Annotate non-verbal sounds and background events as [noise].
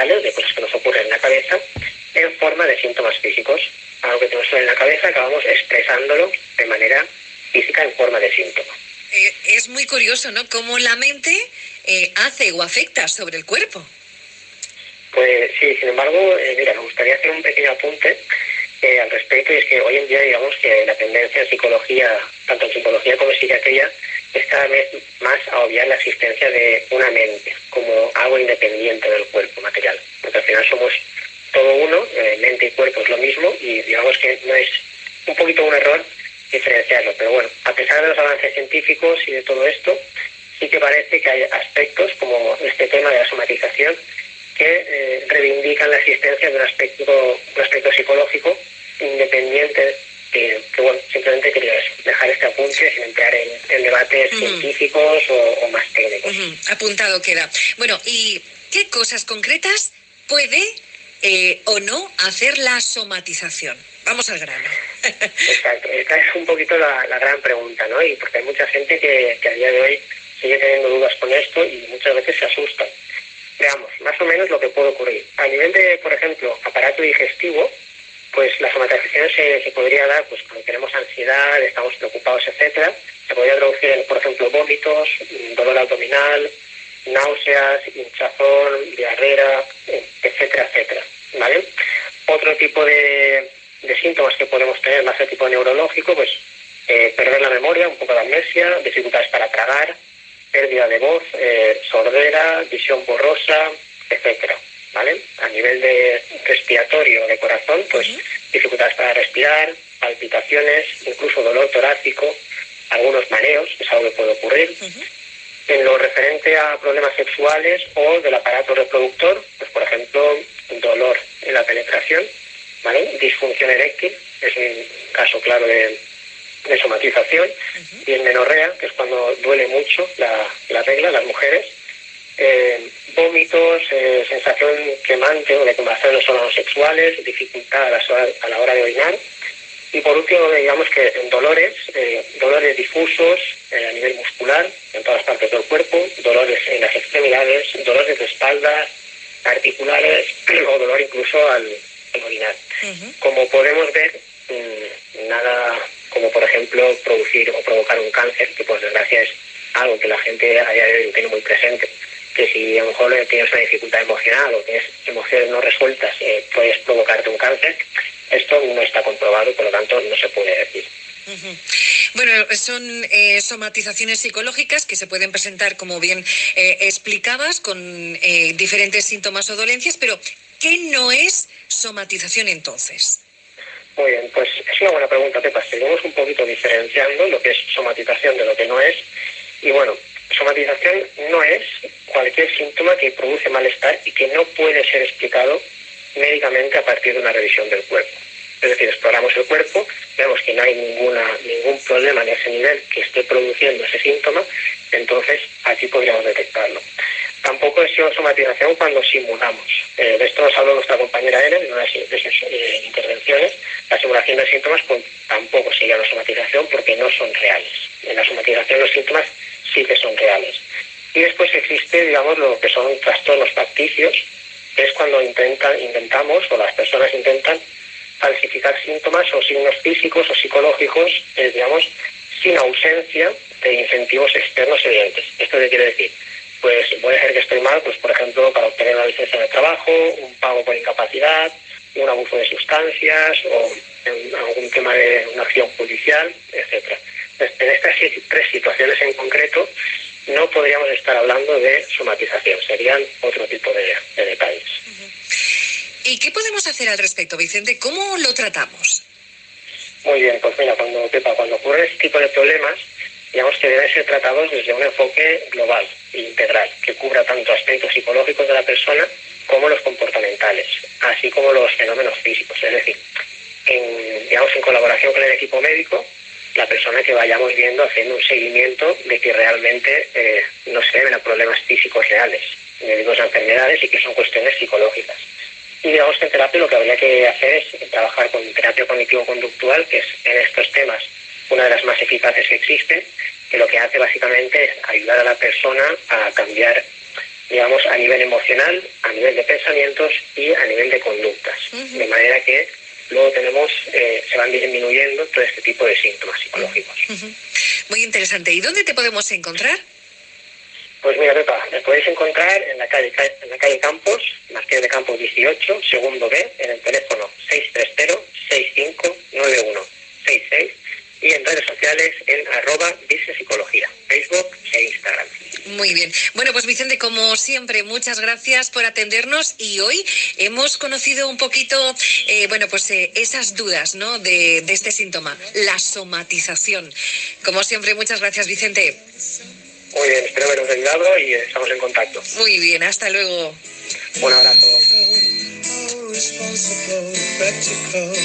mentales, de cosas que nos ocurren en la cabeza, en forma de síntomas físicos. Algo que tenemos en la cabeza acabamos expresándolo de manera física en forma de síntoma. Eh, es muy curioso, ¿no? Cómo la mente eh, hace o afecta sobre el cuerpo. Pues sí, sin embargo, eh, mira, me gustaría hacer un pequeño apunte al respecto, y es que hoy en día, digamos que la tendencia en psicología, tanto en psicología como en psiquiatría, es cada vez más a obviar la existencia de una mente como algo independiente del cuerpo material, porque al final somos todo uno, mente y cuerpo es lo mismo, y digamos que no es un poquito un error diferenciarlo. Pero bueno, a pesar de los avances científicos y de todo esto, sí que parece que hay aspectos como este tema de la somatización que eh, reivindican la existencia de un aspecto, un aspecto psicológico independiente que, bueno, simplemente quería dejar este apunte sin entrar en, debates científicos o, más técnicos. Apuntado queda. Bueno, ¿y qué cosas concretas puede eh, o no hacer la somatización? Vamos al grano. [laughs] Exacto, esta es un poquito la, gran pregunta, ¿no? Y porque hay mucha gente que, a día de hoy sigue teniendo dudas con esto y muchas veces se asustan. Veamos, más o menos lo que puede ocurrir. A nivel de, por ejemplo, aparato digestivo, pues la somatización se, podría dar pues cuando tenemos ansiedad, estamos preocupados, etcétera. Se podría traducir por ejemplo, vómitos, dolor abdominal, náuseas, hinchazón, diarrea, etcétera, etcétera. ¿Vale? Otro tipo de, de síntomas que podemos tener más de tipo neurológico, pues eh, perder la memoria, un poco de amnesia, dificultades para tragar, pérdida de voz, eh, sordera, visión borrosa, etcétera. ¿Vale? A nivel de respiratorio, de corazón, pues dificultades para respirar, palpitaciones, incluso dolor torácico, algunos mareos, es algo que puede ocurrir. En lo referente a problemas sexuales o del aparato reproductor, pues por ejemplo, dolor en la penetración, Disfunción eréctil es un caso claro de, somatización. Y en menorrea, que es cuando duele mucho la, regla, las mujeres. Eh, vómitos, eh, sensación quemante o de quemación en los órganos sexuales, dificultad a la, hora de orinar. Y por último, digamos que dolores, eh, dolores difusos a nivel muscular, en todas partes del cuerpo, dolores en las extremidades, dolores de espalda, articulares [clears throat] o dolor incluso al, orinar. Como podemos ver, mm, nada como por ejemplo producir o provocar un cáncer, que por desgracia es algo que la gente a día de hoy tiene muy presente, que si a lo mejor tienes una dificultad emocional o tienes emociones no resueltas, eh, puedes provocarte un cáncer, esto no está comprobado y por lo tanto no se puede decir. Bueno, son eh, somatizaciones psicológicas que se pueden presentar, como bien eh, explicabas, con diferentes síntomas o dolencias, pero ¿qué no es somatización entonces? Muy bien, pues es una buena pregunta, Pepa. Seguimos un poquito diferenciando lo que es somatización de lo que no es. Y bueno, somatización no es que produce malestar y que no puede ser explicado médicamente a partir de una revisión del cuerpo. Es decir, exploramos el cuerpo, vemos que no hay ningún problema en ese nivel que esté produciendo ese síntoma, entonces aquí podríamos detectarlo. Tampoco es somatización cuando simulamos. Eh, de esto nos habló nuestra compañera Eren en una de sus eh, intervenciones. La simulación de síntomas pues, tampoco sería la somatización porque no son reales. En la somatización los síntomas sí que son reales. Y después existe, digamos, lo que son trastornos facticios, que es cuando intentan, intentamos o las personas intentan falsificar síntomas o signos físicos o psicológicos, eh, digamos, sin ausencia de incentivos externos evidentes. ¿Esto qué quiere decir? Pues puede ser que estoy mal, pues por ejemplo, para obtener una licencia de trabajo, un pago por incapacidad, un abuso de sustancias o algún tema de una acción judicial, etcétera. En estas tres situaciones en concreto no podríamos estar hablando de somatización, serían otro tipo de, detalles. ¿Y qué podemos hacer al respecto, Vicente? ¿Cómo lo tratamos? Muy bien, pues mira, cuando, cuando ocurre este tipo de problemas, digamos que deben ser tratados desde un enfoque global e integral, que cubra tanto aspectos psicológicos de la persona como los comportamentales, así como los fenómenos físicos. Es decir, en, digamos, en colaboración con el equipo médico, la persona que vayamos viendo haciendo un seguimiento de que realmente eh, no se deben a problemas físicos reales, médicos a enfermedades y que son cuestiones psicológicas. Y digamos que en terapia lo que habría que hacer es trabajar con terapia cognitivo-conductual, que es en estos temas una de las más eficaces que existen, que lo que hace básicamente es ayudar a la persona a cambiar digamos, a nivel emocional, a nivel de pensamientos y a nivel de conductas. De manera que luego tenemos, eh, se van disminuyendo todo este tipo de síntomas psicológicos. Muy interesante. ¿Y dónde te podemos encontrar? Pues mira, Pepa, me podéis encontrar en la calle, en la calle Campos, Marqués de Campos 18, segundo B, en el teléfono 630-6591-66 y en redes sociales en arroba Instagram. Muy bien. Bueno, pues Vicente, como siempre, muchas gracias por atendernos y hoy hemos conocido un poquito, eh, bueno, pues eh, esas dudas, ¿no? De, de este síntoma, la somatización. Como siempre, muchas gracias, Vicente. Muy bien, espero haberos ayudado y estamos en contacto. Muy bien, hasta luego. Un abrazo.